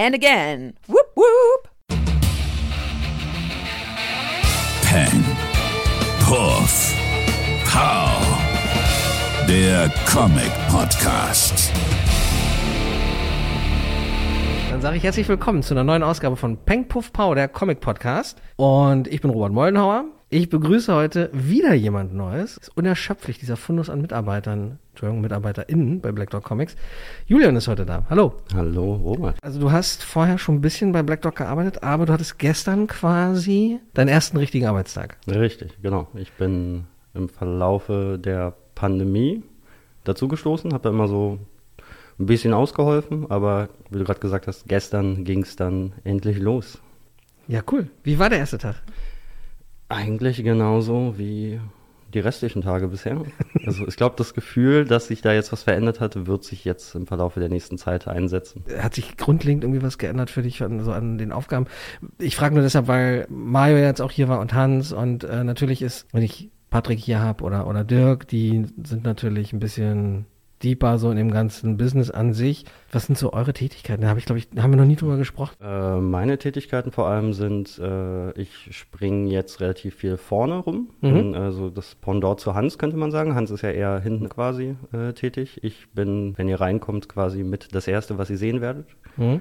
and again. Whoop whoop. Pen, Puff, Pow. Der Comic Podcast. Dann sage ich herzlich willkommen zu einer neuen Ausgabe von Peng Puff Pow, der Comic Podcast. Und ich bin Robert Mollenhauer. Ich begrüße heute wieder jemand Neues. Ist unerschöpflich, dieser Fundus an Mitarbeitern, Entschuldigung, MitarbeiterInnen bei Black Dog Comics. Julian ist heute da. Hallo. Hallo, Robert. Also du hast vorher schon ein bisschen bei Black Dog gearbeitet, aber du hattest gestern quasi deinen ersten richtigen Arbeitstag. Richtig, genau. Ich bin im Verlaufe der Pandemie dazugestoßen, habe da immer so ein bisschen ausgeholfen, aber wie du gerade gesagt hast, gestern ging es dann endlich los. Ja, cool. Wie war der erste Tag? Eigentlich genauso wie die restlichen Tage bisher. Also ich glaube, das Gefühl, dass sich da jetzt was verändert hat, wird sich jetzt im Verlauf der nächsten Zeit einsetzen. Hat sich grundlegend irgendwie was geändert für dich an, so an den Aufgaben? Ich frage nur deshalb, weil Mario jetzt auch hier war und Hans und äh, natürlich ist, wenn ich Patrick hier habe oder, oder Dirk, die sind natürlich ein bisschen deeper so in dem ganzen Business an sich. Was sind so eure Tätigkeiten? Da habe ich, glaube ich, haben wir noch nie drüber gesprochen. Äh, meine Tätigkeiten vor allem sind, äh, ich springe jetzt relativ viel vorne rum. Mhm. Bin, also das Pendant zu Hans könnte man sagen. Hans ist ja eher hinten quasi äh, tätig. Ich bin, wenn ihr reinkommt, quasi mit das Erste, was ihr sehen werdet. Mhm.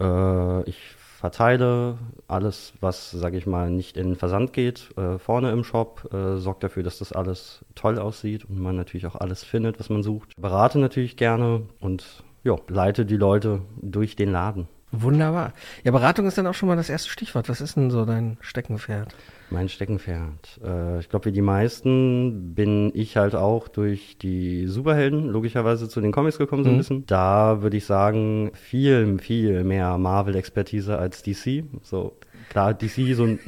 Äh, ich verteile alles, was, sage ich mal, nicht in Versand geht, äh, vorne im Shop, äh, sorgt dafür, dass das alles toll aussieht und man natürlich auch alles findet, was man sucht. Berate natürlich gerne und ja, leite die Leute durch den Laden. Wunderbar. Ja, Beratung ist dann auch schon mal das erste Stichwort. Was ist denn so dein Steckenpferd? Mein Steckenpferd. Äh, ich glaube, wie die meisten bin ich halt auch durch die Superhelden logischerweise zu den Comics gekommen so ein Mhm. bisschen. Da würde ich sagen, viel, viel mehr Marvel-Expertise als DC. So, klar, DC so ein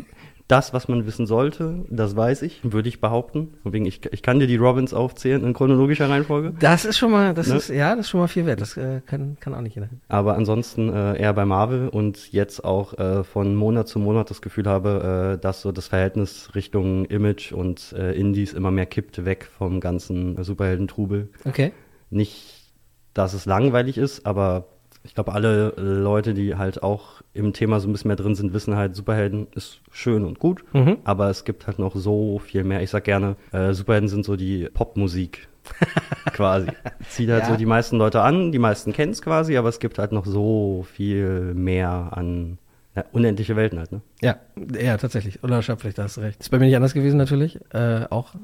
das, was man wissen sollte, das weiß ich, würde ich behaupten. Wegen, ich, ich kann dir die Robins aufzählen in chronologischer Reihenfolge. Das ist schon mal, das Ne? ist, ja, das ist schon mal viel wert. Das äh, kann, kann auch nicht jeder. Aber ansonsten äh, eher bei Marvel und jetzt auch äh, von Monat zu Monat das Gefühl habe, äh, dass so das Verhältnis Richtung Image und äh, Indies immer mehr kippt, weg vom ganzen Superheldentrubel. Okay. Nicht, dass es langweilig ist, aber ich glaube, alle Leute, die halt auch im Thema so ein bisschen mehr drin sind, wissen halt, Superhelden ist schön und gut, Mhm. aber es gibt halt noch so viel mehr. Ich sag gerne, äh, Superhelden sind so die Popmusik quasi. Zieht halt Ja. so die meisten Leute an, die meisten kennen es quasi, aber es gibt halt noch so viel mehr an ja, unendliche Welten halt, ne? Ja, ja, tatsächlich. Unerschöpflich, da hast du recht. Ist bei mir nicht anders gewesen natürlich. Äh, auch,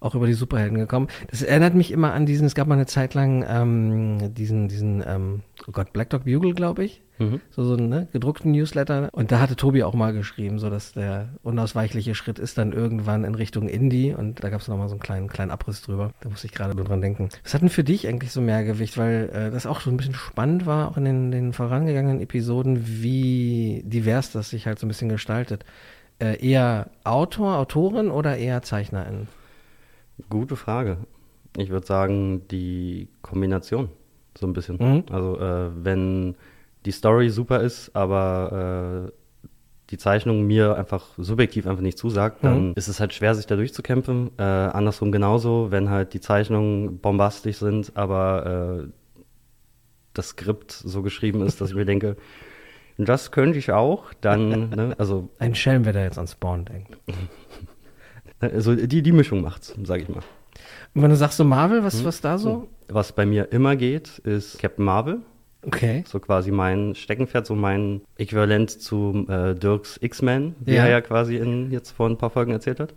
auch über die Superhelden gekommen. Das erinnert mich immer an diesen, es gab mal eine Zeit lang ähm, diesen, diesen, ähm, oh Gott, Black Dog Bugle, glaube ich. Mhm. So, so einen ne, gedruckten Newsletter. Und da hatte Tobi auch mal geschrieben, so dass der unausweichliche Schritt ist dann irgendwann in Richtung Indie. Und da gab es nochmal so einen kleinen, kleinen Abriss drüber. Da musste ich gerade nur dran denken. Was hat denn für dich eigentlich so mehr Gewicht? Weil äh, das auch so ein bisschen spannend war, auch in den, den vorangegangenen Episoden, wie divers das sich halt so ein bisschen gestaltet. Äh, eher Autor, Autorin oder eher Zeichnerin? Gute Frage. Ich würde sagen, die Kombination, so ein bisschen. Mhm. Also, äh, wenn die Story super ist, aber äh, die Zeichnung mir einfach subjektiv einfach nicht zusagt, dann Mhm. ist es halt schwer, sich da durchzukämpfen. Äh, andersrum genauso, wenn halt die Zeichnungen bombastisch sind, aber äh, das Skript so geschrieben ist, dass ich mir denke, das könnte ich auch, dann, ne, also, Ein Schelm, wer da jetzt an Spawn denkt. Also die, die Mischung macht's, sage ich mal. Und wenn du sagst so Marvel, was, was da so? Was bei mir immer geht, ist Captain Marvel. Okay. So quasi mein Steckenpferd, so mein Äquivalent zu äh, Dirks X-Men, wie Ja. er ja quasi in, jetzt vor ein paar Folgen erzählt hat.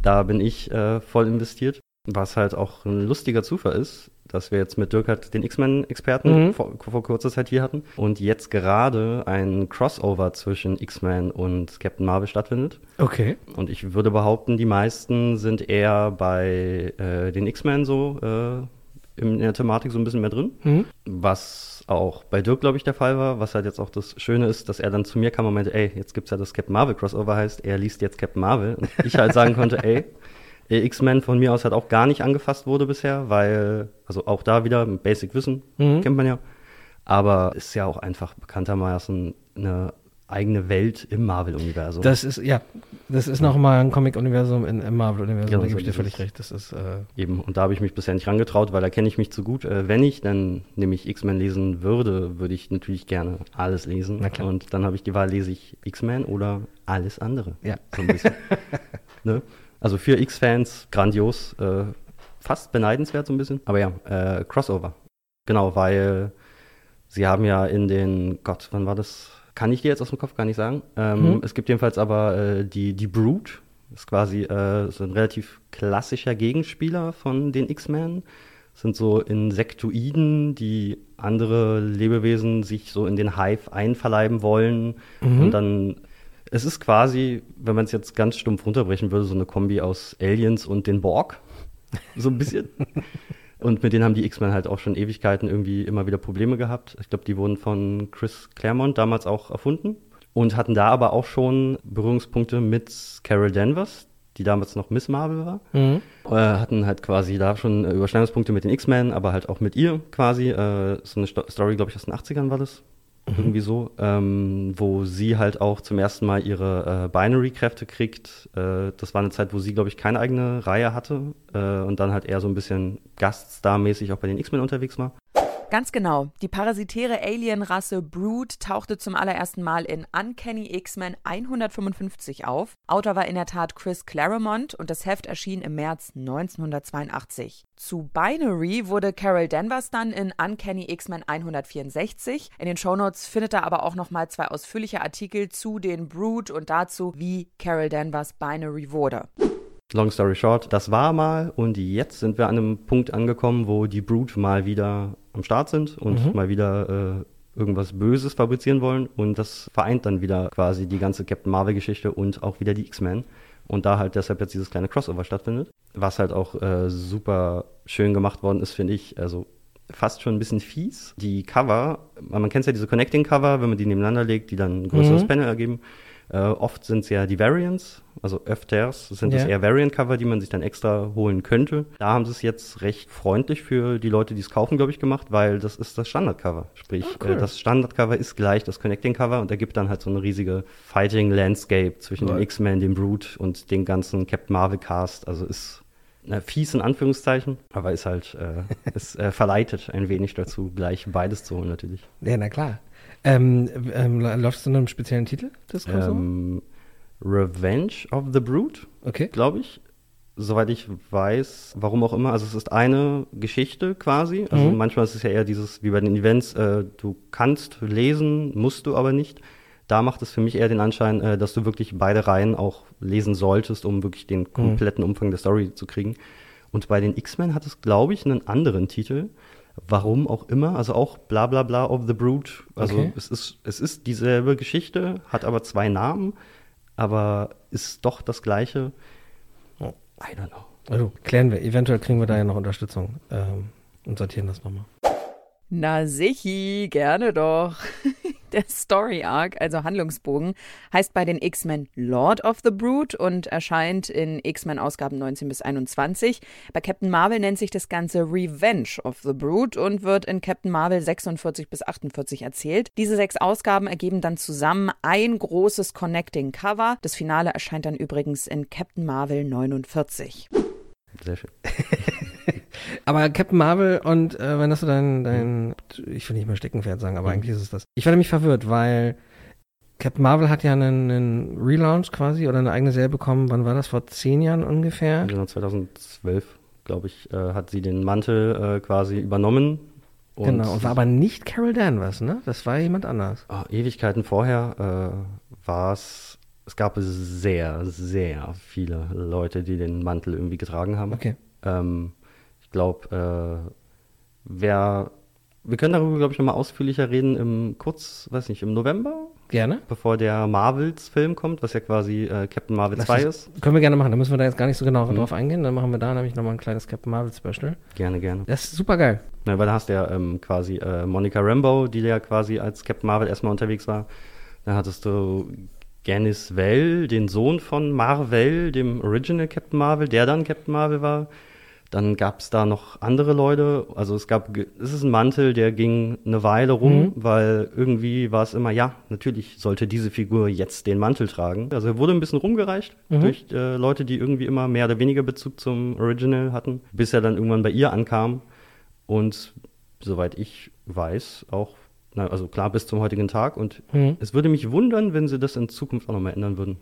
Da bin ich äh, voll investiert. Was halt auch ein lustiger Zufall ist, dass wir jetzt mit Dirk halt den X-Men-Experten Mhm. vor, vor kurzer Zeit hier hatten und jetzt gerade ein Crossover zwischen X-Men und Captain Marvel stattfindet. Okay. Und ich würde behaupten, die meisten sind eher bei äh, den X-Men so äh, in der Thematik so ein bisschen mehr drin. Mhm. Was auch bei Dirk, glaube ich, der Fall war, was halt jetzt auch das Schöne ist, dass er dann zu mir kam und meinte, ey, jetzt gibt's ja das Captain Marvel Crossover, heißt, er liest jetzt Captain Marvel. Und ich halt sagen konnte, ey, X-Men von mir aus halt auch gar nicht angefasst wurde bisher, weil, also auch da wieder Basic Wissen, Mhm. kennt man ja. Aber ist ja auch einfach bekanntermaßen eine eigene Welt im Marvel-Universum. Das ist, ja, das ist nochmal ein Comic-Universum in- im Marvel-Universum, Genau, da gebe so ich dir völlig recht. Das ist, äh, Eben, und da habe ich mich bisher nicht rangetraut, weil da kenne ich mich zu gut. Äh, wenn ich dann nämlich X-Men lesen würde, würde ich natürlich gerne alles lesen. Und dann habe ich die Wahl, lese ich X-Men oder alles andere. Ja. So ein bisschen. ne? Also für X-Fans grandios, äh, fast beneidenswert so ein bisschen. Aber ja, äh, Crossover. Genau, weil sie haben ja in den, Gott, wann war das? Kann ich dir jetzt aus dem Kopf gar nicht sagen. Ähm, Mhm. Es gibt jedenfalls aber äh, die, die Brute, ist quasi äh, so ein relativ klassischer Gegenspieler von den X-Men. Sind so Insektoiden, die andere Lebewesen sich so in den Hive einverleiben wollen. Mhm. Und dann, es ist quasi, wenn man es jetzt ganz stumpf runterbrechen würde, so eine Kombi aus Aliens und den Borg. So ein bisschen. Und mit denen haben die X-Men halt auch schon Ewigkeiten irgendwie immer wieder Probleme gehabt. Ich glaube, die wurden von Chris Claremont damals auch erfunden und hatten da aber auch schon Berührungspunkte mit Carol Danvers, die damals noch Miss Marvel war. mhm. Äh, hatten halt quasi da schon äh, Überschneidungspunkte mit den X-Men, aber halt auch mit ihr quasi. Äh, so eine Sto Story, glaube ich, aus den 80ern war das. Irgendwie so, ähm, wo sie halt auch zum ersten Mal ihre äh, Binary-Kräfte kriegt. Äh, das war eine Zeit, wo sie, glaube ich, keine eigene Reihe hatte äh, und dann halt eher so ein bisschen Gaststar-mäßig auch bei den X-Men unterwegs war. Ganz genau. Die parasitäre Alienrasse Brood tauchte zum allerersten Mal in Uncanny X-Men 155 auf. Autor war in der Tat Chris Claremont und das Heft erschien im März 1982. Zu Binary wurde Carol Danvers dann in Uncanny X-Men 164. In den Shownotes findet ihr aber auch nochmal zwei ausführliche Artikel zu den Brood und dazu, wie Carol Danvers Binary wurde. Long story short, das war mal und jetzt sind wir an einem Punkt angekommen, wo die Brood mal wieder am Start sind und mal wieder äh, irgendwas Böses fabrizieren wollen und das vereint dann wieder quasi die ganze Captain Marvel Geschichte und auch wieder die X-Men und da halt deshalb jetzt dieses kleine Crossover stattfindet, was halt auch äh, super schön gemacht worden ist, finde ich, also fast schon ein bisschen fies. Die Cover, man kennt ja diese Connecting Cover, wenn man die nebeneinander legt, die dann ein größeres Mhm. Panel ergeben. Äh, oft sind es ja die Variants, also öfters sind es Ja. eher Variant-Cover, die man sich dann extra holen könnte. Da haben sie es jetzt recht freundlich für die Leute, die es kaufen, glaube ich, gemacht, weil das ist das Standard-Cover. Sprich, Ah, cool. äh, das Standard-Cover ist gleich das Connecting-Cover und ergibt dann halt so eine riesige Fighting-Landscape zwischen Cool. den X-Men, dem Brute und den ganzen Captain Marvel-Cast. Also ist na, fies in Anführungszeichen, aber ist halt, äh, es äh, verleitet ein wenig dazu, gleich beides zu holen natürlich. Ja, na klar. Ähm, ähm, läufst du unter einem speziellen Titel, das? Ähm, Revenge of the Brute, okay. glaube ich. Soweit ich weiß, warum auch immer. Also es ist eine Geschichte quasi. Also Mhm. manchmal ist es ja eher dieses, wie bei den Events, äh, du kannst lesen, musst du aber nicht. Da macht es für mich eher den Anschein, äh, dass du wirklich beide Reihen auch lesen solltest, um wirklich Mhm. den kompletten Umfang der Story zu kriegen. Und bei den X-Men hat es, glaube ich, einen anderen Titel. Warum auch immer, also auch bla bla bla of the Brood. Also Okay. es, ist, es ist dieselbe Geschichte, hat aber zwei Namen, aber ist doch das gleiche. Oh. I don't know. Also, klären wir. Eventuell kriegen wir da ja noch Unterstützung ähm, und sortieren das nochmal. Na sichi, gerne doch. Der Story Arc, also Handlungsbogen, heißt bei den X-Men Lord of the Brood und erscheint in X-Men Ausgaben 19 bis 21. Bei Captain Marvel nennt sich das Ganze Revenge of the Brood und wird in Captain Marvel 46 bis 48 erzählt. Diese sechs Ausgaben ergeben dann zusammen ein großes Connecting Cover. Das Finale erscheint dann übrigens in Captain Marvel 49. Sehr schön. Aber Captain Marvel und äh, wenn das so dein, dein ich will nicht mehr Steckenpferd sagen, aber Mhm. eigentlich ist es das. Ich werde mich verwirrt, weil Captain Marvel hat ja einen, einen Relaunch quasi oder eine eigene Serie bekommen. Wann war das? Vor zehn Jahren ungefähr? Genau, 2012, glaube ich, äh, hat sie den Mantel äh, quasi übernommen. genau. Und war aber nicht Carol Danvers, ne? Das war jemand anders. Ah, Ewigkeiten vorher äh, war es, es gab sehr, sehr viele Leute, die den Mantel irgendwie getragen haben. Okay. Ähm, ich glaube, äh, wer, wir können darüber, glaube ich, nochmal ausführlicher reden im kurz, weiß nicht, im November, Gerne. bevor der Marvels-Film kommt, was ja quasi äh, Captain Marvel Lass 2 uns- ist. Können wir gerne machen. Da müssen wir da jetzt gar nicht so genau Mhm. drauf eingehen. Dann machen wir da nämlich nochmal ein kleines Captain Marvel Special. Gerne, gerne. Das ist super geil. Na, weil da hast du ja ähm, quasi äh, Monica Rambeau, die ja quasi als Captain Marvel erstmal unterwegs war. Dann hattest du Gannis Well, den Sohn von Marvel, dem Original Captain Marvel, der dann Captain Marvel war. Dann gab es da noch andere Leute. Also es gab, es ist ein Mantel, der ging eine Weile rum, Mhm. weil irgendwie war es immer, ja, natürlich sollte diese Figur jetzt den Mantel tragen. Also er wurde ein bisschen rumgereicht Mhm. durch äh, Leute, die irgendwie immer mehr oder weniger Bezug zum Original hatten, bis er dann irgendwann bei ihr ankam. Und soweit ich weiß, auch, also klar bis zum heutigen Tag. Und Mhm. es würde mich wundern, wenn sie das in Zukunft auch nochmal ändern würden.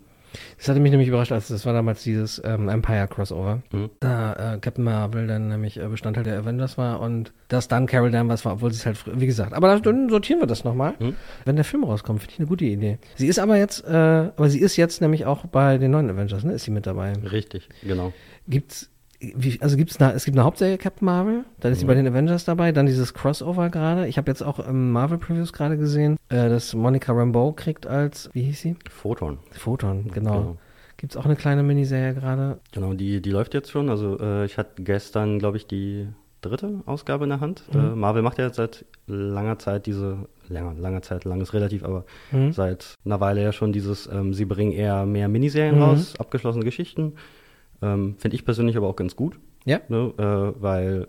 Das hatte mich nämlich überrascht, als das war damals dieses ähm, Empire-Crossover. Mhm. Da äh, Captain Marvel dann nämlich äh, Bestandteil der Avengers war und dass dann Carol Danvers war, obwohl sie es halt, wie gesagt, aber da- dann sortieren wir das nochmal. Mhm. Wenn der Film rauskommt, finde ich eine gute Idee. Sie ist aber jetzt, äh, aber sie ist jetzt nämlich auch bei den neuen Avengers, ne? Ist sie mit dabei? Richtig, genau. Gibt's, wie, also gibt's eine, es gibt eine Hauptserie Captain Marvel, dann ist sie bei den Avengers dabei, dann dieses Crossover gerade. Ich habe jetzt auch im Marvel Previews gerade gesehen, äh, dass Monica Rambeau kriegt als, wie hieß sie? Photon. Photon, genau. Genau. Gibt's auch eine kleine Miniserie gerade? Genau, die, die läuft jetzt schon. Also äh, ich hatte gestern, glaube ich, die dritte Ausgabe in der Hand. Äh, Marvel macht ja jetzt seit langer Zeit diese, länger, langer Zeit, lang ist relativ, aber Mhm. seit einer Weile ja schon dieses, ähm, sie bringen eher mehr Miniserien Mhm. raus, abgeschlossene Geschichten. Ähm, Finde ich persönlich aber auch ganz gut. Ja. Ne? Äh, weil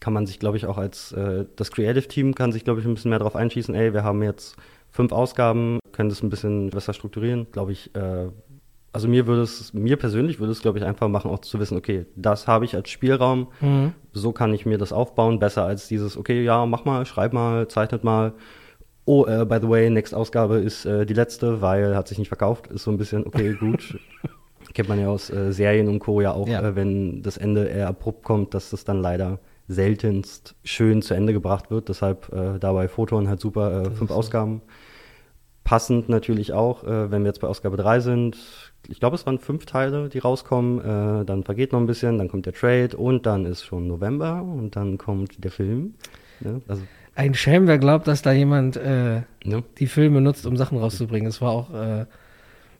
kann man sich, glaube ich, auch als äh, das Creative Team kann sich, glaube ich, ein bisschen mehr darauf einschießen, ey, wir haben jetzt fünf Ausgaben, können das ein bisschen besser strukturieren, glaube ich. Äh, also mir würde es, mir persönlich würde es, glaube ich, einfach machen, auch zu wissen, okay, das habe ich als Spielraum, Mhm. so kann ich mir das aufbauen, besser als dieses, okay, ja, mach mal, schreib mal, zeichnet mal. Oh, äh, by the way, nächste Ausgabe ist äh, die letzte, weil hat sich nicht verkauft. Ist so ein bisschen, okay, gut. Kennt man ja aus äh, Serien und Co. ja auch, Ja. Äh, wenn das Ende eher abrupt kommt, dass das dann leider seltenst schön zu Ende gebracht wird. Deshalb äh, dabei Photon halt super, äh, fünf Ausgaben. Passend natürlich auch, äh, wenn wir jetzt bei Ausgabe 3 sind. Ich glaube, es waren fünf Teile, die rauskommen. Äh, dann vergeht noch ein bisschen, dann kommt der Trade und dann ist schon November und dann kommt der Film. Ne? Also, Ein Schelm, wer glaubt, dass da jemand äh, ne? die Filme nutzt, um Sachen rauszubringen. Es war auch äh,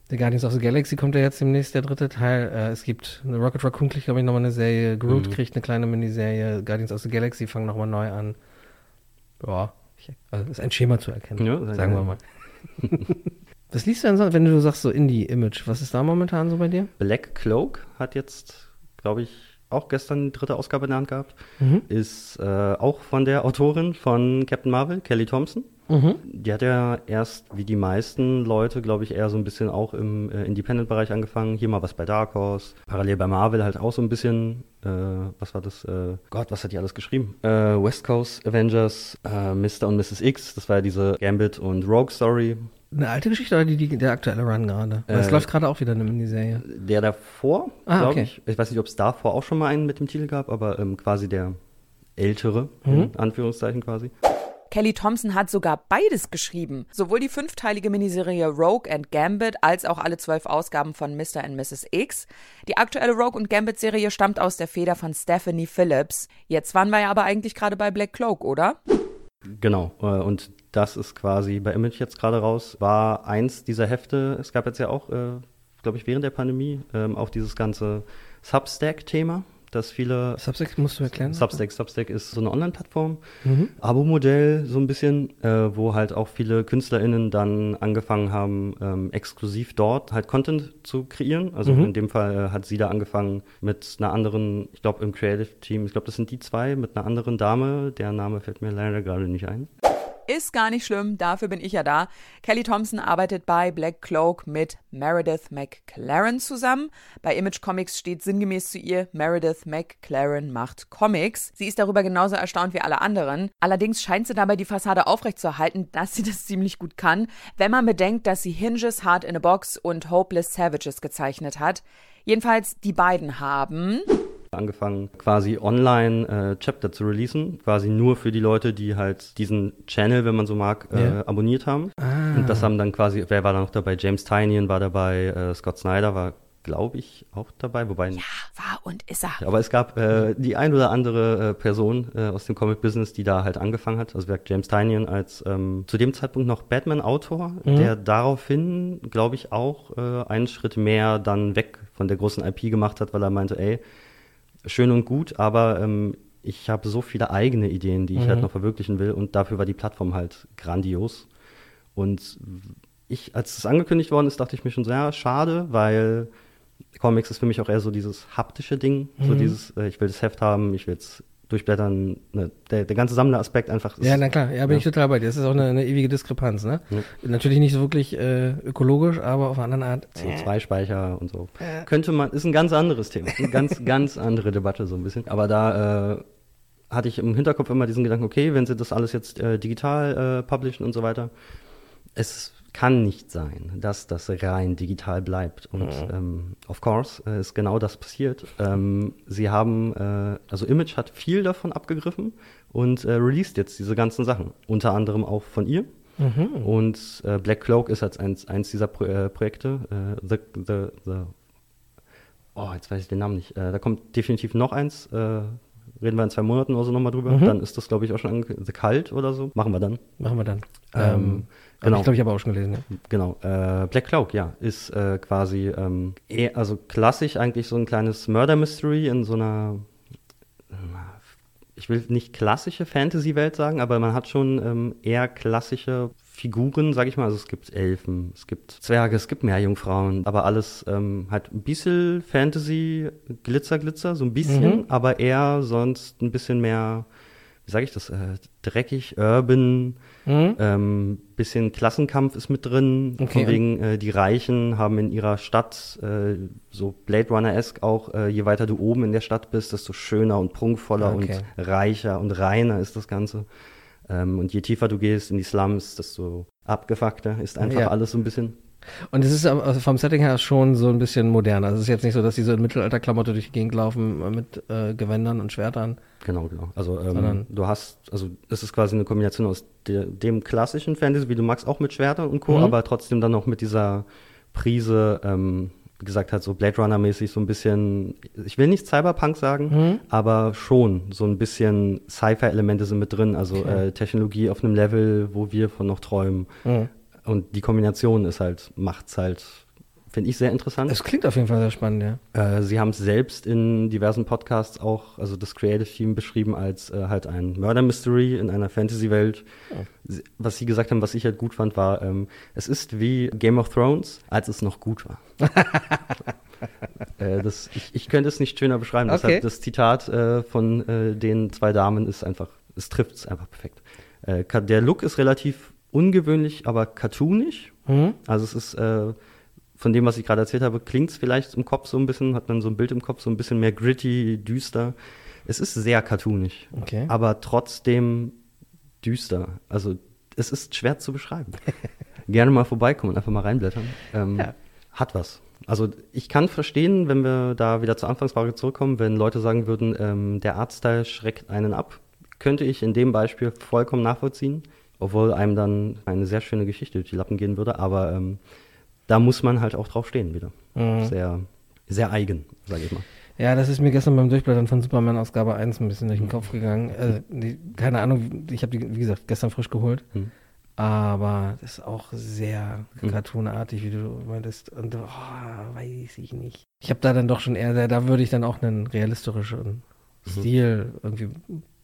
The Guardians of the Galaxy kommt ja jetzt demnächst, der dritte Teil. Äh, es gibt eine Rocket Raccoon kriegt, glaube ich, nochmal eine Serie. Groot Mhm. kriegt eine kleine Miniserie. Guardians of the Galaxy fangen nochmal neu an. Ja, also ist ein Schema zu erkennen, Ja, sagen wir mal. was liest du denn so, wenn du sagst so Indie-Image? Was ist da momentan so bei dir? Black Cloak hat jetzt, glaube ich, auch gestern die dritte Ausgabe in der Hand gehabt. Mhm. Ist äh, auch von der Autorin von Captain Marvel, Kelly Thompson. Mhm. Die hat ja erst, wie die meisten Leute, glaube ich, eher so ein bisschen auch im äh, Independent-Bereich angefangen. Hier mal was bei Dark Horse. Parallel bei Marvel halt auch so ein bisschen, äh, was war das? Äh, Gott, was hat die alles geschrieben? Äh, West Coast Avengers, äh, Mr. und Mrs. X, das war ja diese Gambit und Rogue Story. Eine alte Geschichte oder die, die, der aktuelle Run gerade? Weil es Äh, läuft gerade auch wieder eine Miniserie. Der davor, Ah, glaube okay. ich. Ich weiß nicht, ob es davor auch schon mal einen mit dem Titel gab, aber ähm, quasi der ältere, Mhm. in Anführungszeichen quasi. Kelly Thompson hat sogar beides geschrieben. Sowohl die fünfteilige Miniserie Rogue and Gambit als auch alle zwölf Ausgaben von Mr. and Mrs. X. Die aktuelle Rogue und Gambit Serie stammt aus der Feder von Stephanie Phillips. Jetzt waren wir ja aber eigentlich gerade bei Black Cloak, oder? Genau, äh, und das ist quasi bei Image jetzt gerade raus, war eins dieser Hefte. Es gab jetzt ja auch, äh, glaube ich, während der Pandemie ähm, auch dieses ganze Substack-Thema, dass viele Substack musst du erklären? Substack, Substack ist so eine Online-Plattform, Mhm. Abo-Modell so ein bisschen, äh, wo halt auch viele KünstlerInnen dann angefangen haben, ähm, exklusiv dort halt Content zu kreieren. Also Mhm. in dem Fall äh, hat sie da angefangen mit einer anderen, ich glaube im Creative Team, ich glaube das sind die zwei, mit einer anderen Dame, deren Name fällt mir leider gerade nicht ein. Ist gar nicht schlimm, dafür bin ich ja da. Kelly Thompson arbeitet bei Black Cloak mit Meredith McLaren zusammen. Bei Image Comics steht sinngemäß zu ihr, Meredith McLaren macht Comics. Sie ist darüber genauso erstaunt wie alle anderen. Allerdings scheint sie dabei die Fassade aufrechtzuerhalten, dass sie das ziemlich gut kann, wenn man bedenkt, dass sie Hinges, Hard in a Box und Hopeless Savages gezeichnet hat. Jedenfalls die beiden haben angefangen, quasi online äh, Chapter zu releasen, quasi nur für die Leute, die halt diesen Channel, wenn man so mag, äh, Ja. abonniert haben. Ah. Und das haben dann quasi, wer war da noch dabei? James Tynion war dabei, äh, Scott Snyder war, glaube ich, auch dabei, wobei war und ist er. aber es gab äh, die ein oder andere äh, Person äh, aus dem Comic-Business, die da halt angefangen hat. Also wer James Tynion als ähm, zu dem Zeitpunkt noch Batman-Autor, Mhm. der daraufhin, glaube ich, auch äh, einen Schritt mehr dann weg von der großen IP gemacht hat, weil er meinte, ey, schön und gut, aber ähm, ich habe so viele eigene Ideen, die ich Mhm. halt noch verwirklichen will und dafür war die Plattform halt grandios. Und ich, als es angekündigt worden ist, dachte ich mir schon so, ja, schade, weil Comics ist für mich auch eher so dieses haptische Ding, so Mhm. dieses, äh, ich will das Heft haben, ich will es durchblättern. Ne, der, der ganze Sammleraspekt einfach ist. Ja, na klar, ja, bin Ja. ich total bei dir. Das ist auch eine, eine ewige Diskrepanz, ne? Ja. Natürlich nicht so wirklich äh, ökologisch, aber auf eine andere Art. CO2-Speicher und so. Könnte man, ist ein ganz anderes Thema. Eine ganz, ganz andere Debatte so ein bisschen. Aber da äh, hatte ich im Hinterkopf immer diesen Gedanken, okay, wenn sie das alles jetzt äh, digital äh, publishen und so weiter, es kann nicht sein, dass das rein digital bleibt. Und ähm, of course äh, ist genau das passiert. Ähm, sie haben, äh, also Image hat viel davon abgegriffen und äh, released jetzt diese ganzen Sachen. Unter anderem auch von ihr. Und äh, Black Cloak ist als eins, eins dieser Pro äh, Projekte. Äh, the, the, the, oh, jetzt weiß ich den Namen nicht. Äh, da kommt definitiv noch eins. Äh, reden wir in zwei Monaten oder so nochmal drüber. Dann ist das, glaube ich, auch schon angekündigt. The Cult oder so. Machen wir dann. Machen wir dann. Ähm, Hab genau. Ich glaube, ich habe auch schon gelesen, ja. Genau, äh, Black Cloak, ja, ist äh, quasi ähm, eher, also klassisch eigentlich so ein kleines Murder Mystery in so einer, äh, ich will nicht klassische Fantasy-Welt sagen, aber man hat schon ähm, eher klassische Figuren, sag ich mal. Also es gibt Elfen, es gibt Zwerge, es gibt Meerjungfrauen, aber alles ähm, halt ein bisschen Fantasy, Glitzer, Glitzer, so ein bisschen, aber eher sonst ein bisschen mehr, wie sage ich das, äh, dreckig, urban, Mhm. ähm, bisschen Klassenkampf ist mit drin, Okay. von wegen äh, die Reichen haben in ihrer Stadt äh, so Blade Runner-esque auch, äh, je weiter du oben in der Stadt bist, desto schöner und prunkvoller Okay. und reicher und reiner ist das Ganze. Ähm, und je tiefer du gehst in die Slums, desto abgefuckter ist einfach Ja. alles so ein bisschen. Und es ist aber vom Setting her schon so ein bisschen moderner. Also es ist jetzt nicht so, dass die so in Mittelalterklamotte durch die Gegend laufen äh, mit äh, Gewändern und Schwertern. Genau, genau. Also ähm, du hast, also es ist quasi eine Kombination aus der, dem klassischen Fantasy, wie du magst, auch mit Schwertern und Co., Mhm. aber trotzdem dann noch mit dieser Prise, ähm, wie gesagt, halt so Blade Runner-mäßig so ein bisschen, ich will nicht Cyberpunk sagen, Mhm. aber schon so ein bisschen Sci-Fi-Elemente sind mit drin, also Okay. äh, Technologie auf einem Level, wo wir von noch träumen. Mhm. Und die Kombination ist halt, macht's halt, finde ich sehr interessant. Es klingt auf jeden Fall sehr spannend, ja. Äh, Sie haben es selbst in diversen Podcasts auch, also das Creative Team beschrieben als äh, halt ein Murder Mystery in einer Fantasy-Welt. Sie- Was Sie gesagt haben, was ich halt gut fand, war, ähm, es ist wie Game of Thrones, als es noch gut war. äh, das, ich, ich könnte es nicht schöner beschreiben. Okay. Deshalb das Zitat äh, von äh, den zwei Damen ist einfach, es trifft es einfach perfekt. Äh, der Look ist relativ ungewöhnlich, aber cartoonisch. Mhm. Also es ist äh, von dem, was ich gerade erzählt habe, klingt es vielleicht im Kopf so ein bisschen, hat man so ein Bild im Kopf, so ein bisschen mehr gritty, düster. Es ist sehr cartoonisch, Okay. aber trotzdem düster. Also es ist schwer zu beschreiben. Gerne mal vorbeikommen und einfach mal reinblättern. Ähm, Ja. Hat was. Also ich kann verstehen, wenn wir da wieder zur Anfangsfrage zurückkommen, wenn Leute sagen würden, ähm, der Artstyle schreckt einen ab, könnte ich in dem Beispiel vollkommen nachvollziehen, obwohl einem dann eine sehr schöne Geschichte durch die Lappen gehen würde, aber ähm, da muss man halt auch drauf stehen wieder. Mhm. Sehr, sehr eigen, sage ich mal. Ja, das ist mir gestern beim Durchblättern von Superman Ausgabe 1 ein bisschen durch den Kopf gegangen. Äh, die, keine Ahnung, ich habe die, wie gesagt, gestern frisch geholt. Mhm. Aber das ist auch sehr Mhm. cartoonartig, wie du meintest. Und oh, weiß ich nicht. Ich habe da dann doch schon eher, da, da würde ich dann auch einen realistischen Stil irgendwie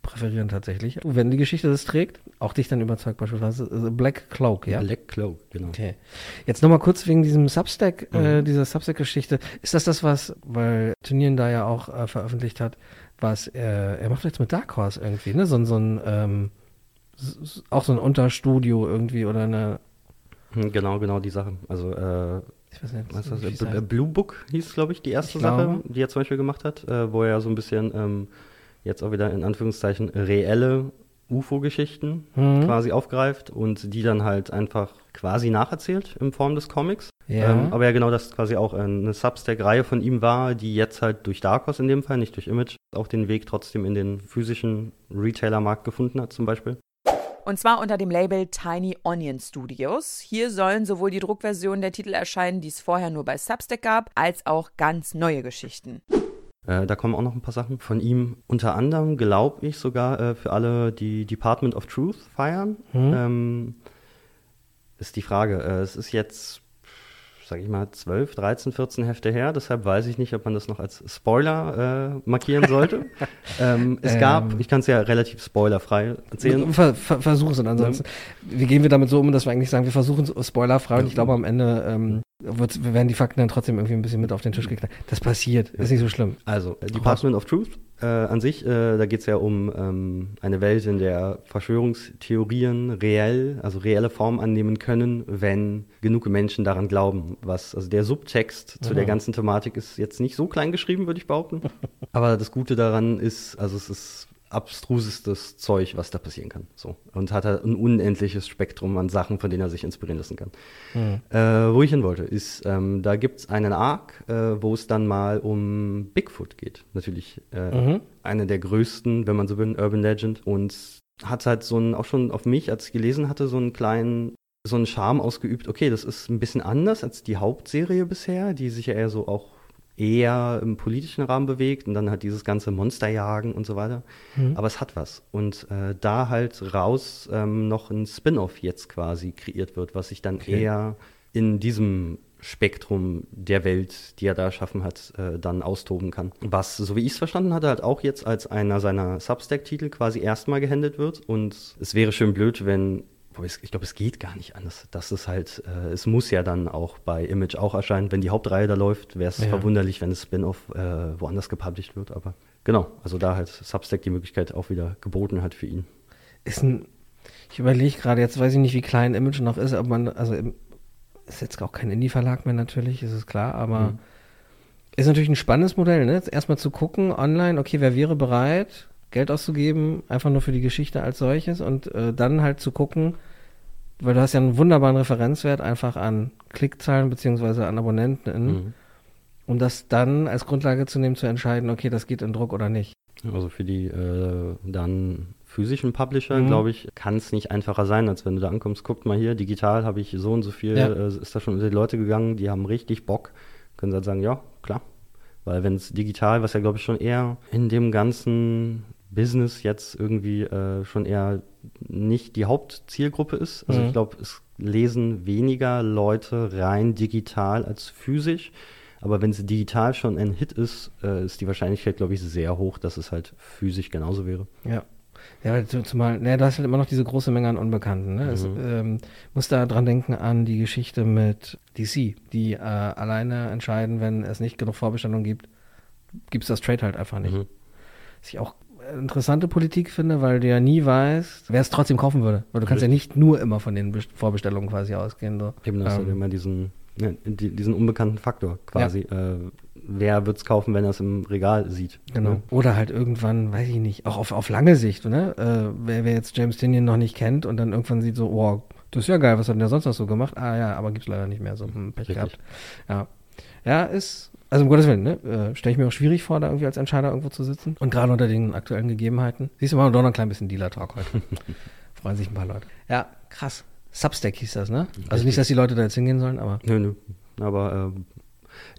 präferieren tatsächlich. Wenn die Geschichte das trägt, auch dich dann überzeugt beispielsweise. äh, Black Cloak, ja? Black Cloak, genau. Okay. Jetzt nochmal kurz wegen diesem Substack, äh, Mhm. dieser Substack-Geschichte. Ist das das, was, weil Turnieren da ja auch äh, veröffentlicht hat, was er, er macht jetzt mit Dark Horse irgendwie, ne? So, ein- so ein, ähm, auch so ein Unterstudio irgendwie oder eine, Hm, Genau, genau die Sache. Also äh, ich weiß nicht, Was das? heißt. Blue Book hieß, glaube ich, die erste Ich Sache, die er zum Beispiel gemacht hat, äh, wo er so ein bisschen ähm, jetzt auch wieder in Anführungszeichen reelle UFO-Geschichten Mhm. quasi aufgreift und die dann halt einfach quasi nacherzählt in Form des Comics. Ja. Ähm, aber ja genau, das quasi auch eine Substack-Reihe von ihm war, die jetzt halt durch Dark Horse in dem Fall, nicht durch Image, auch den Weg trotzdem in den physischen Retailer-Markt gefunden hat zum Beispiel. Und zwar unter dem Label Tiny Onion Studios. Hier sollen sowohl die Druckversion der Titel erscheinen, die es vorher nur bei Substack gab, als auch ganz neue Geschichten. Äh, da kommen auch noch ein paar Sachen von ihm. Unter anderem glaube ich sogar äh, für alle, die Department of Truth feiern. Mhm. Ähm, ist die Frage. Äh, es ist jetzt, sag ich mal, 12, 13, 14 Hefte her. Deshalb weiß ich nicht, ob man das noch als Spoiler äh, markieren sollte. ähm, es Ähm. gab, ich kann es ja relativ spoilerfrei erzählen. Ver, ver, versuch es und ansonsten. Wie gehen wir damit so um, dass wir eigentlich sagen, wir versuchen es spoilerfrei und ich glaube am Ende ähm, wird, werden die Fakten dann trotzdem irgendwie ein bisschen mit auf den Tisch geknallt. Das passiert, ist nicht so schlimm. Also, Department of Truth äh, an sich, äh, da geht es ja um ähm, eine Welt, in der Verschwörungstheorien reell, also reelle Form annehmen können, wenn genug Menschen daran glauben. Was, also der Subtext zu der ganzen Thematik ist jetzt nicht so klein geschrieben, würde ich behaupten. Aber das Gute daran ist, also es ist abstrusestes Zeug, was da passieren kann. So. Und hat er ein unendliches Spektrum an Sachen, von denen er sich inspirieren lassen kann. Äh, wo ich hin wollte, ist, ähm, da gibt es einen Arc, äh, wo es dann mal um Bigfoot geht. Natürlich äh, eine der größten, wenn man so will, Urban Legend. Und hat halt so ein, auch schon auf mich, als ich gelesen hatte, so einen kleinen so einen Charme ausgeübt, okay, das ist ein bisschen anders als die Hauptserie bisher, die sich ja eher so auch eher im politischen Rahmen bewegt und dann halt dieses ganze Monsterjagen und so weiter. Aber es hat was. Und äh, da halt raus ähm, noch ein Spin-off jetzt quasi kreiert wird, was sich dann eher in diesem Spektrum der Welt, die er da erschaffen hat, äh, dann austoben kann. Was, so wie ich es verstanden hatte, halt auch jetzt als einer seiner Substack-Titel quasi erstmal gehandelt wird. Und es wäre schön blöd, wenn ich glaube, es geht gar nicht anders. Das ist halt, äh, es muss ja dann auch bei Image auch erscheinen. Wenn die Hauptreihe da läuft, wäre es Ja. verwunderlich, wenn das Spin-off äh, woanders gepublished wird. Aber genau, also da halt Substack die Möglichkeit auch wieder geboten hat für ihn. Ist ein, ich überlege gerade, jetzt weiß ich nicht, wie klein Image noch ist, ob man, also ist jetzt auch kein Indie-Verlag mehr natürlich, ist es klar, aber ist natürlich ein spannendes Modell, ne? Jetzt Erstmal zu gucken online, okay, wer wäre bereit, Geld auszugeben, einfach nur für die Geschichte als solches und äh, dann halt zu gucken, weil du hast ja einen wunderbaren Referenzwert einfach an Klickzahlen beziehungsweise an Abonnenten, Mhm. um das dann als Grundlage zu nehmen, zu entscheiden, okay, das geht in Druck oder nicht. Also für die äh, dann physischen Publisher, Mhm. glaube ich, kann es nicht einfacher sein, als wenn du da ankommst. Guckt mal hier, digital habe ich so und so viel, Ja. äh, ist da schon unter die Leute gegangen, die haben richtig Bock. Können sie halt sagen, ja, klar. Weil wenn es digital, was ja glaube ich schon eher in dem ganzen Business jetzt irgendwie äh, schon eher nicht die Hauptzielgruppe ist. Also Mhm. ich glaube, es lesen weniger Leute rein digital als physisch. Aber wenn es digital schon ein Hit ist, äh, ist die Wahrscheinlichkeit, glaube ich, sehr hoch, dass es halt physisch genauso wäre. Ja. Ja, zumal, ne, du hast halt immer noch diese große Menge an Unbekannten. Ne? Es, Mhm. ähm, muss da dran denken an die Geschichte mit DC, die äh, alleine entscheiden, wenn es nicht genug Vorbestellungen gibt, gibt es das Trade halt einfach nicht. Mhm. Was ich auch interessante Politik finde, weil du ja nie weißt, wer es trotzdem kaufen würde. Weil du kannst ja nicht nur immer von den Best- Vorbestellungen quasi ausgehen. So. Eben, das Ähm, hat immer diesen, ne, die, diesen unbekannten Faktor quasi. Äh, wer wird es kaufen, wenn er es im Regal sieht? Genau. Ne? Oder halt irgendwann, weiß ich nicht, auch auf, auf lange Sicht, ne? Äh, wer, wer jetzt James Tinian noch nicht kennt und dann irgendwann sieht so, oh, das ist ja geil, was hat denn der sonst noch so gemacht? Ah ja, aber gibt's leider nicht mehr, so hm, Pech Richtig. gehabt. Ja. Ja, ist, also um Gottes Willen, ne? Äh, Stelle ich mir auch schwierig vor, da irgendwie als Entscheider irgendwo zu sitzen. Und gerade unter den aktuellen Gegebenheiten. Siehst du, machen wir doch noch ein klein bisschen Dealer-Talk heute. Freuen sich ein paar Leute. Ja, krass. Substack hieß das, ne? Also nicht, dass die Leute da jetzt hingehen sollen, aber. Nö, nö. Aber ähm,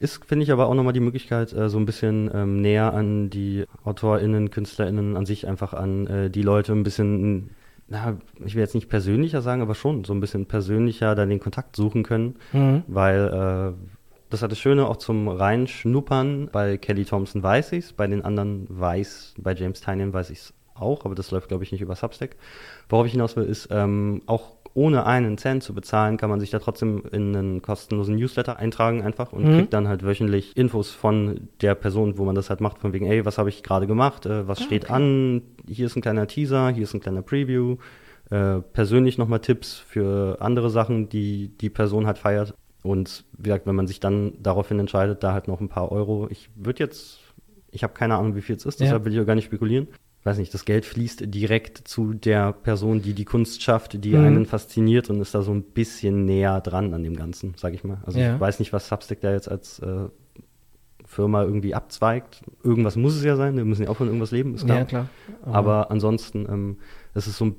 ist, finde ich, aber auch nochmal die Möglichkeit, äh, so ein bisschen ähm, näher an die AutorInnen, KünstlerInnen an sich einfach an äh, die Leute ein bisschen, na, ich will jetzt nicht persönlicher sagen, aber schon so ein bisschen persönlicher da den Kontakt suchen können. Mhm. Weil äh, das hat das Schöne auch zum Reinschnuppern. Bei Kelly Thompson weiß ich's, bei den anderen weiß, bei James Tynion weiß ich's auch, aber das läuft, glaube ich, nicht über Substack. Worauf ich hinaus will, ist, ähm, auch ohne einen Cent zu bezahlen, kann man sich da trotzdem in einen kostenlosen Newsletter eintragen einfach und Mhm. kriegt dann halt wöchentlich Infos von der Person, wo man das halt macht, von wegen, ey, was habe ich gerade gemacht, äh, was steht an, hier ist ein kleiner Teaser, hier ist ein kleiner Preview, äh, persönlich nochmal Tipps für andere Sachen, die die Person halt feiert. Und wie gesagt, wenn man sich dann daraufhin entscheidet, da halt noch ein paar Euro. Ich würde jetzt, ich habe keine Ahnung, wie viel es ist, Ja. deshalb will ich auch gar nicht spekulieren. Weiß nicht, das Geld fließt direkt zu der Person, die die Kunst schafft, die Mhm. einen fasziniert und ist da so ein bisschen näher dran an dem Ganzen, sag ich mal. Also Ja. ich weiß nicht, was Substack da jetzt als äh, Firma irgendwie abzweigt. Irgendwas muss es ja sein, wir müssen ja auch von irgendwas leben, ist klar. Ja, klar. Aber ansonsten, ähm, es ist so ein,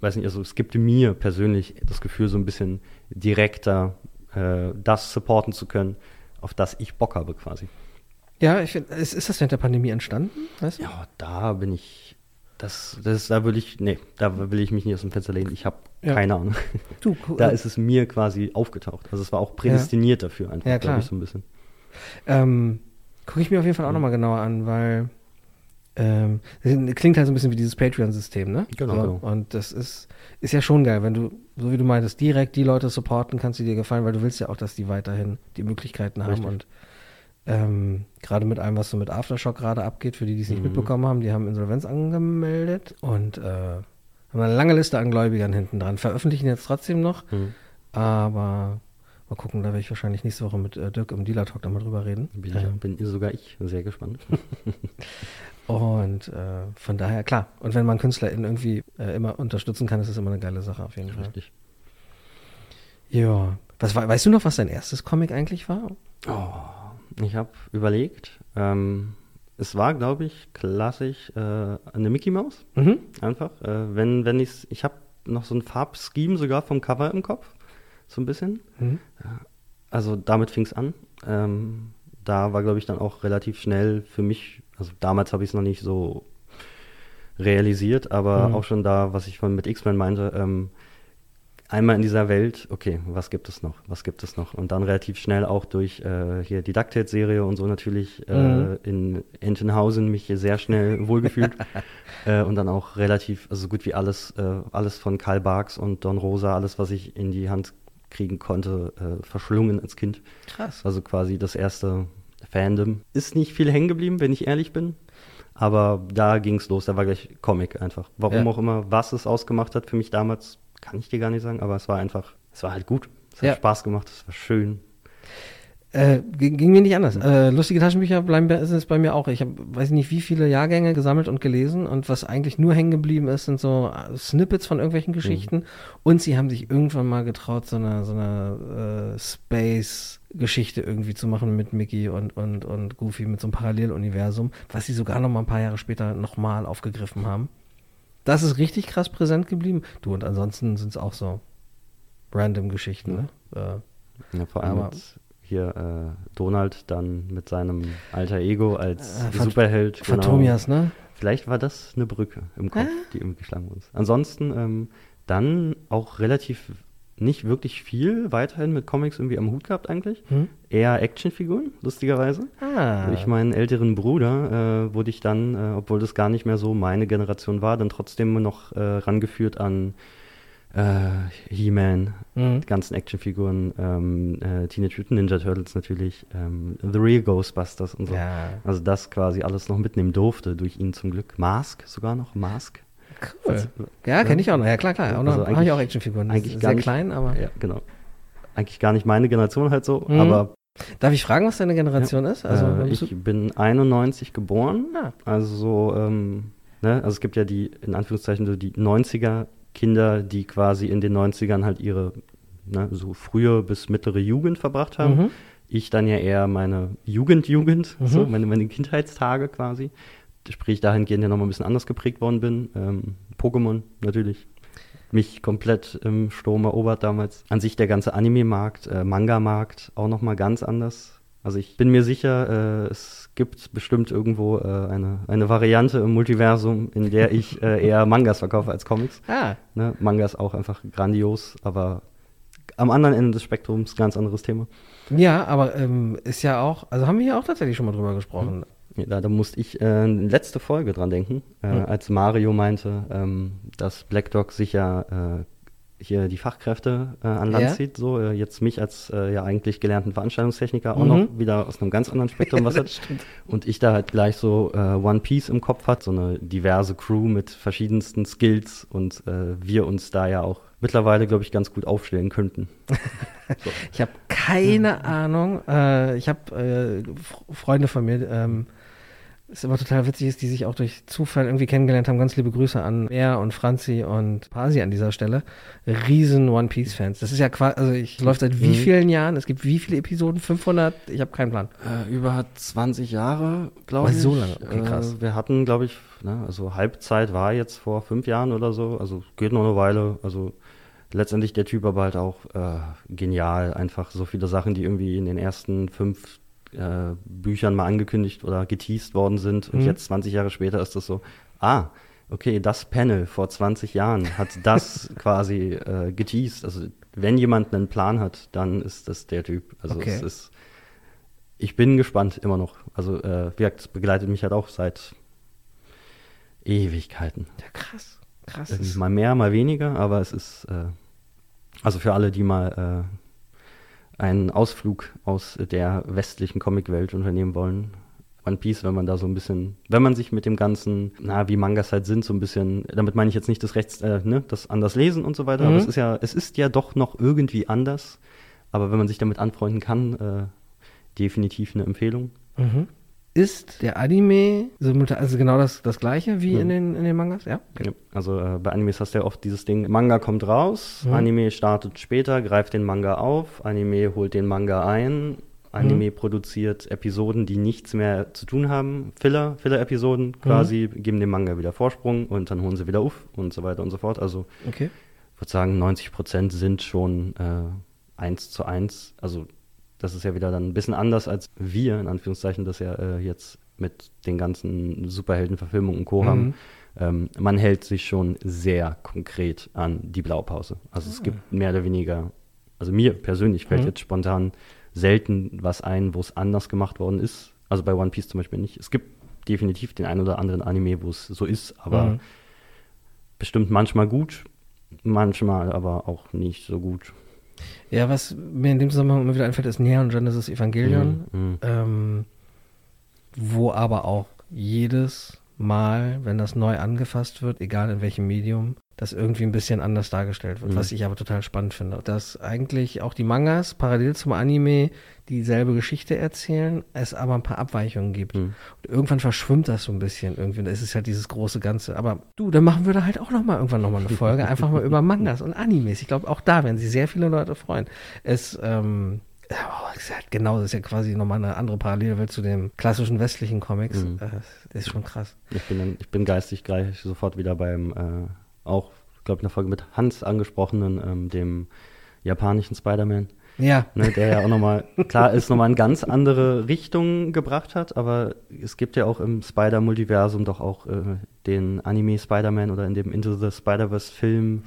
weiß nicht, also es gibt mir persönlich das Gefühl, so ein bisschen direkter äh, das supporten zu können, auf das ich Bock habe quasi. Ja, ich finde, ist, ist das während der Pandemie entstanden? Weißt du? Ja, da bin ich, das, das, da will ich, nee, da will ich mich nicht aus dem Fenster lehnen. Ich habe Ja. keine Ahnung. Du, cool. Da ist es mir quasi aufgetaucht. Also es war auch prädestiniert dafür einfach, Ja, glaube ich, so ein bisschen. Ähm, Gucke ich mir auf jeden Fall auch nochmal genauer an, weil Ähm, klingt halt so ein bisschen wie dieses Patreon-System, ne? Genau, So, genau. Und das ist, ist ja schon geil, wenn du, so wie du meintest, direkt die Leute supporten kannst, die dir gefallen, weil du willst ja auch, dass die weiterhin die Möglichkeiten haben Richtig. und ähm, gerade mit allem, was so mit Aftershock gerade abgeht, für die, die es nicht Mhm. mitbekommen haben, die haben Insolvenz angemeldet und äh, haben eine lange Liste an Gläubigern hinten dran. Veröffentlichen jetzt trotzdem noch, Hm. aber mal gucken, da werde ich wahrscheinlich nächste Woche mit äh, Dirk im Dealer Talk nochmal drüber reden. Bin, Ähm, bin sogar ich sehr gespannt. Und äh, von daher, klar. Und wenn man KünstlerInnen irgendwie äh, immer unterstützen kann, ist das immer eine geile Sache auf jeden Fall. Richtig. Ja. Was, war- weißt du noch, was dein erstes Comic eigentlich war? Oh, ich habe überlegt. Ähm, es war, glaube ich, klassisch äh, eine Mickey Maus. Mhm. Einfach. Äh, wenn, wenn ich's, ich habe noch so ein Farbscheme sogar vom Cover im Kopf. So ein bisschen. Mhm. Also damit fing es an. Ähm, da war, glaube ich, dann auch relativ schnell für mich, also damals habe ich es noch nicht so realisiert, aber Mhm. auch schon da, was ich von mit X-Men meinte, ähm, einmal in dieser Welt, okay, was gibt es noch, was gibt es noch? Und dann relativ schnell auch durch äh, hier die Ducktail-Serie und so natürlich äh, Mhm. in Entenhausen mich hier sehr schnell wohlgefühlt. äh, und dann auch relativ, also so gut wie alles, äh, alles von Karl Barks und Don Rosa, alles, was ich in die Hand kriegen konnte, äh, verschlungen als Kind. Krass. Also quasi das erste Fandom. Ist nicht viel hängen geblieben, wenn ich ehrlich bin. Aber da ging es los, da war gleich Comic einfach. Warum Ja. auch immer, was es ausgemacht hat für mich damals, kann ich dir gar nicht sagen, aber es war einfach, es war halt gut. Es hat Ja. Spaß gemacht, es war schön. Äh, ging, ging mir nicht anders. Äh, lustige Taschenbücher bleiben ist es bei mir auch. Ich habe, weiß nicht, wie viele Jahrgänge gesammelt und gelesen und was eigentlich nur hängen geblieben ist, sind so äh, Snippets von irgendwelchen Geschichten. Und sie haben sich irgendwann mal getraut, so eine, so eine äh, Space-Geschichte irgendwie zu machen mit Mickey und, und, und Goofy mit so einem Paralleluniversum, was sie sogar noch mal ein paar Jahre später nochmal aufgegriffen haben. Das ist richtig krass präsent geblieben. Du, und ansonsten sind es auch so random Geschichten, ne? Äh, Ja, vor allem Aber- mit hier äh, Donald dann mit seinem alter Ego als Äh, Superheld. genau. Phatomias, ne? Vielleicht war das eine Brücke im Kopf, die irgendwie geschlagen wurde. Ansonsten ähm, dann auch relativ nicht wirklich viel weiterhin mit Comics irgendwie am Hut gehabt eigentlich. Hm? Eher Actionfiguren, lustigerweise. Ah. Durch meinen älteren Bruder äh, wurde ich dann, äh, obwohl das gar nicht mehr so meine Generation war, dann trotzdem noch äh, rangeführt an äh, He-Man, Mhm. die ganzen Actionfiguren, ähm, äh, Teenage Mutant Ninja Turtles natürlich, ähm, The Real Ghostbusters und so. Ja. Also das quasi alles noch mitnehmen durfte, durch ihn zum Glück. Mask sogar noch, Mask. Cool. Ja, kenne ich auch noch. Ja, klar, klar. Auch Also habe ich auch Actionfiguren. eigentlich Sehr nicht- klein, aber. Ja, genau. Eigentlich gar nicht meine Generation halt so, Mhm. aber Darf ich fragen, was deine Generation ist? Also, äh, ich bin 91 geboren. Ah. Also so, ähm, ne, also es gibt ja die, in Anführungszeichen, so die 90er Kinder, die quasi in den 90ern halt ihre, ne, so frühe bis mittlere Jugend verbracht haben. Mhm. Ich dann ja eher meine Jugend-Jugend, Mhm. so meine, meine Kindheitstage quasi. Sprich, dahingehend ja nochmal ein bisschen anders geprägt worden bin. Ähm, Pokémon natürlich. Mich komplett im Sturm erobert damals. An sich der ganze Anime-Markt, äh, Manga-Markt auch nochmal ganz anders. Also ich bin mir sicher, äh, es gibt bestimmt irgendwo äh, eine, eine Variante im Multiversum, in der ich äh, eher Mangas verkaufe als Comics. Ah, Ne? Manga ist auch einfach grandios, aber am anderen Ende des Spektrums ganz anderes Thema. ja, aber ähm, ist ja auch, also haben wir ja auch tatsächlich schon mal drüber gesprochen. Ja, da, da musste ich äh, letzte Folge dran denken, äh, Hm. als Mario meinte, ähm, dass Black Dog sich ja äh, hier die Fachkräfte äh, an Land Ja. zieht, so äh, jetzt mich als äh, ja eigentlich gelernten Veranstaltungstechniker auch Mhm. noch wieder aus einem ganz anderen Spektrum was hat. Und ich da halt gleich so äh, One Piece im Kopf hat, so eine diverse Crew mit verschiedensten Skills und äh, wir uns da ja auch mittlerweile, glaube ich, ganz gut aufstellen könnten. Ich habe keine Ahnung. Äh, ich habe Freunde von mir, ähm, ist immer total witzig, ist, die sich auch durch Zufall irgendwie kennengelernt haben. Ganz liebe Grüße an Bär und Franzi und Pasi an dieser Stelle. Riesen One Piece Fans. Das ist ja quasi, also ich läuft seit wie Mhm. vielen Jahren? Es gibt wie viele Episoden? 500? Ich habe keinen Plan. Äh, über 20 Jahre, glaube ich. so lange. Okay, krass. Äh, wir hatten, glaube ich, ne, also Halbzeit war jetzt vor fünf Jahren oder so. Also geht noch eine Weile. Also letztendlich der Typ aber halt auch äh, genial. Einfach so viele Sachen, die irgendwie in den ersten fünf äh, Büchern mal angekündigt oder geteased worden sind. Und Mhm. jetzt 20 Jahre später ist das so, ah, okay, das Panel vor 20 Jahren hat das quasi äh, geteased. Also wenn jemand einen Plan hat, dann ist das der Typ. Also Okay. es ist ich bin gespannt immer noch. Also, äh, wie gesagt, es begleitet mich halt auch seit Ewigkeiten. Ja, krass. Krass. Irgendwie mal mehr, mal weniger, aber es ist, äh, also für alle, die mal äh, einen Ausflug aus der westlichen Comicwelt unternehmen wollen, One Piece, wenn man da so ein bisschen, wenn man sich mit dem ganzen, na, wie Mangas halt sind, so ein bisschen, damit meine ich jetzt nicht das Rechts, äh, ne, das anders lesen und so weiter, Mhm. aber es ist ja, es ist ja doch noch irgendwie anders, aber wenn man sich damit anfreunden kann, äh, definitiv eine Empfehlung. Mhm. Ist der Anime also genau das, das gleiche wie Mhm. in, den, in den Mangas? Ja. Ja, Also äh, bei Animes hast du ja oft dieses Ding, Manga kommt raus, Mhm. Anime startet später, greift den Manga auf, Anime holt den Manga ein, Anime produziert Episoden, die nichts mehr zu tun haben, Filler, Filler-Episoden quasi, geben dem Manga wieder Vorsprung und dann holen sie wieder auf und so weiter und so fort. Also Okay. ich würde sagen, 90 Prozent sind schon äh, eins zu eins. Also das ist ja wieder dann ein bisschen anders als wir, in Anführungszeichen, das ja äh, jetzt mit den ganzen Superheldenverfilmungen und Co. haben. Ähm, man hält sich schon sehr konkret an die Blaupause. Also es gibt mehr oder weniger, also mir persönlich fällt Mhm. jetzt spontan selten was ein, wo es anders gemacht worden ist. Also bei One Piece zum Beispiel nicht. Es gibt definitiv den einen oder anderen Anime, wo es so ist, aber Mhm. bestimmt manchmal gut, manchmal aber auch nicht so gut. Ja, was mir in dem Zusammenhang immer wieder einfällt, ist Neon Genesis Evangelion, Mhm. ähm, wo aber auch jedes Mal, wenn das neu angefasst wird, egal in welchem Medium, das irgendwie ein bisschen anders dargestellt wird, Mhm. was ich aber total spannend finde. Dass eigentlich auch die Mangas parallel zum Anime dieselbe Geschichte erzählen, es aber ein paar Abweichungen gibt. Mhm. Und irgendwann verschwimmt das so ein bisschen irgendwie. Es ist halt dieses große Ganze. Aber du, dann machen wir da halt auch noch mal irgendwann noch mal eine Folge, einfach mal über Mangas und Animes. Ich glaube, auch da werden sich sehr viele Leute freuen. Es, ähm, oh, genau, das ist ja quasi nochmal eine andere Parallelwelt zu den klassischen westlichen Comics. Mhm. Äh, das ist schon krass. Ich bin, dann, ich bin geistig gleich sofort wieder beim, äh, auch, glaube ich, in der Folge mit Hans angesprochenen, ähm, dem japanischen Spider-Man, Ja, ne, der ja auch nochmal, klar, ist nochmal in ganz andere Richtungen gebracht hat, aber es gibt ja auch im Spider-Multiversum doch auch äh, den Anime Spider-Man oder in dem Into the Spider-Verse-Film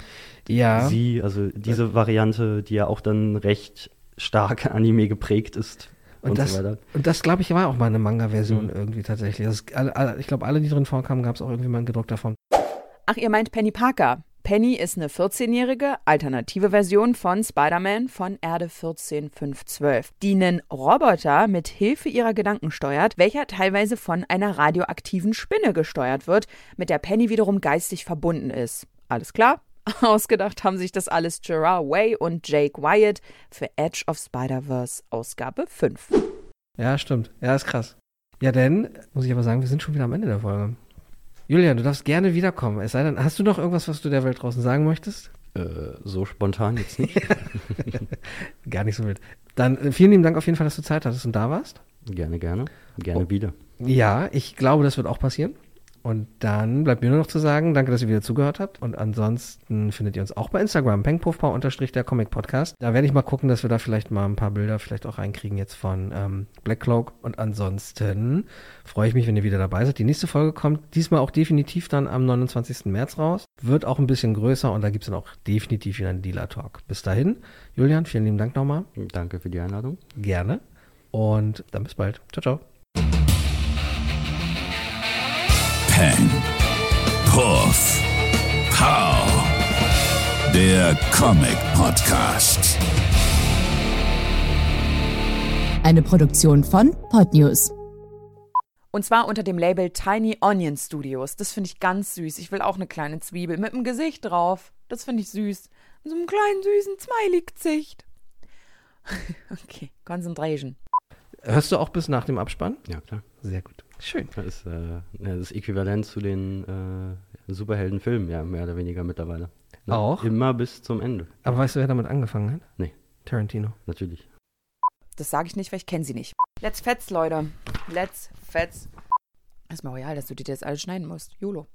ja. sie, also diese Variante, die ja auch dann recht stark Anime geprägt ist und, Und das, so weiter. und das glaube ich, war auch mal eine Manga-Version Mhm. irgendwie tatsächlich. Das, alle, alle, ich glaube, alle, die drin vorkamen, gab es auch irgendwie mal ein gedruckt davon. Ach, ihr meint Penny Parker. Penny ist eine 14-jährige alternative Version von Spider-Man von Erde 14512, die einen Roboter mit Hilfe ihrer Gedanken steuert, welcher teilweise von einer radioaktiven Spinne gesteuert wird, mit der Penny wiederum geistig verbunden ist. Alles klar? Ausgedacht haben sich das alles Gerard Way und Jake Wyatt für Edge of Spider-Verse Ausgabe 5. Ja, stimmt. Ja, ist krass. Ja, denn, muss ich aber sagen, wir sind schon wieder am Ende der Folge. Julian, du darfst gerne wiederkommen. Es sei denn, hast du noch irgendwas, was du der Welt draußen sagen möchtest? Äh, so spontan jetzt nicht. Gar nicht so wild. Dann äh, vielen lieben Dank auf jeden Fall, dass du Zeit hattest und da warst. gerne, gerne. Gerne Oh. wieder. Ja, ich glaube, das wird auch passieren. Und dann bleibt mir nur noch zu sagen, danke, dass ihr wieder zugehört habt. Und ansonsten findet ihr uns auch bei Instagram, pengpuffbau unterstrich der Comic Podcast. Da werde ich mal gucken, dass wir da vielleicht mal ein paar Bilder vielleicht auch reinkriegen jetzt von ähm, Black Cloak. Und ansonsten freue ich mich, wenn ihr wieder dabei seid. Die nächste Folge kommt diesmal auch definitiv dann am 29. März raus. Wird auch ein bisschen größer und da gibt es dann auch definitiv wieder einen Dealer-Talk. Bis dahin, Julian, vielen lieben Dank nochmal. Danke für die Einladung. Gerne. Und dann bis bald. Ciao, ciao. Pen, Puff, Pow. Der Comic Podcast. Eine Produktion von Podnews. Und zwar unter dem Label Tiny Onion Studios. Das finde ich ganz süß. Ich will auch eine kleine Zwiebel mit einem Gesicht drauf. Das finde ich süß. Mit so einem kleinen süßen Smiley-Gesicht. okay, Concentration. Hörst du auch bis nach dem Abspann? Ja, klar. Sehr gut. Schön. Das ist äh, das Äquivalent zu den äh, Superheldenfilmen, ja, mehr oder weniger mittlerweile. Ne? Auch? Immer bis zum Ende. Aber weißt du, wer damit angefangen hat? Nee. Tarantino. Natürlich. Das sage ich nicht, weil ich kenne sie nicht. Let's Fetz, Leute. Let's Fetz. Ist mir royal, dass du dir das alles schneiden musst. YOLO.